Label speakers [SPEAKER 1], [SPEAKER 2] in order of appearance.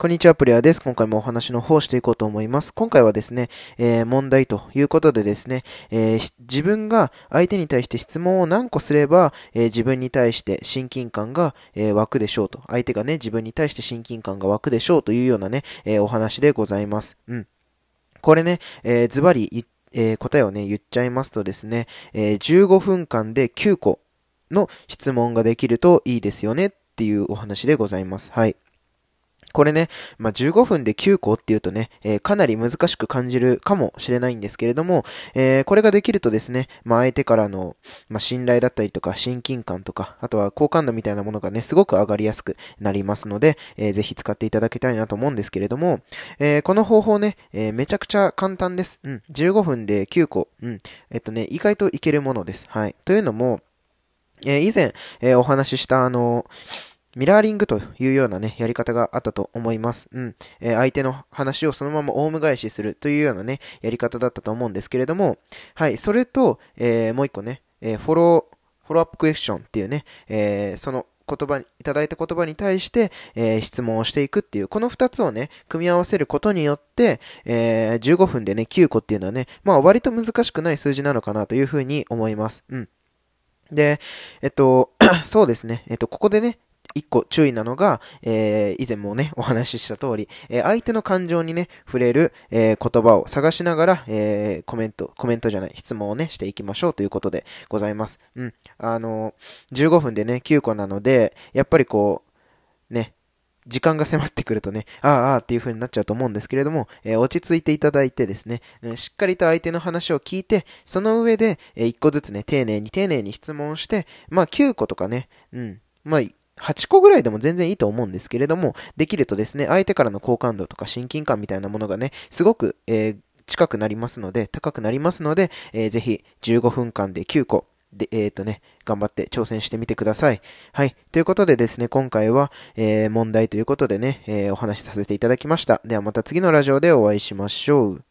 [SPEAKER 1] こんにちは、プレイヤーです。今回もお話の方していこうと思います。今回はですね、えー、問題ということでですね、えー、自分が相手に対して質問を何個すれば、えー、自分に対して親近感が、え湧くでしょうと。相手がね、自分に対して親近感が湧くでしょうというようなね、えお話でございます。うん。これね、え、ズバリ、え答えをね、言っちゃいますとですね、え15分間で9個の質問ができるといいですよねっていうお話でございます。はい。これね、まあ、15分で9個っていうとね、えー、かなり難しく感じるかもしれないんですけれども、えー、これができるとですね、まあ、相手からの、まあ、信頼だったりとか、親近感とか、あとは好感度みたいなものがね、すごく上がりやすくなりますので、えー、ぜひ使っていただきたいなと思うんですけれども、えこの方法ね、えめちゃくちゃ簡単です。うん、15分で9個、うん、えっとね、意外といけるものです。はい。というのも、え以前、えお話ししたあのミラーリングというようなね、やり方があったと思います。うん。えー、相手の話をそのままオウム返しするというようなね、やり方だったと思うんですけれども、はい、それと、えー、もう一個ね、えー、フォロー、フォローアップクエスチョンっていうね、えその言葉に、いただいた言葉に対して、え質問をしていくっていう、この二つをね、組み合わせることによって、え15分でね、9個っていうのはね、まあ割と難しくない数字なのかなというふうに思います。うん。で、えっと、そうですね。えっと、ここでね、一個注意なのが、えー、以前もね、お話しした通り、えー、相手の感情にね、触れる、えー、言葉を探しながら、えコメント、コメントじゃない、質問をね、していきましょうということでございます。うん。あの15分でね、9個なので、やっぱりこう、ね、時間が迫ってくるとね、ああ、ああっていう風になっちゃうと思うんですけれども、えー、落ち着いていただいてですね、しっかりと相手の話を聞いて、その上で、えー、1個ずつね、丁寧に丁寧に質問して、まあ9個とかね、うん、まあ8個ぐらいでも全然いいと思うんですけれども、できるとですね、相手からの好感度とか親近感みたいなものがね、すごく、えー、近くなりますので、高くなりますので、えー、ぜひ15分間で9個、で、えっ、ー、とね、頑張って挑戦してみてください。はい。ということでですね、今回は、えー、問題ということでね、えー、お話しさせていただきました。ではまた次のラジオでお会いしましょう。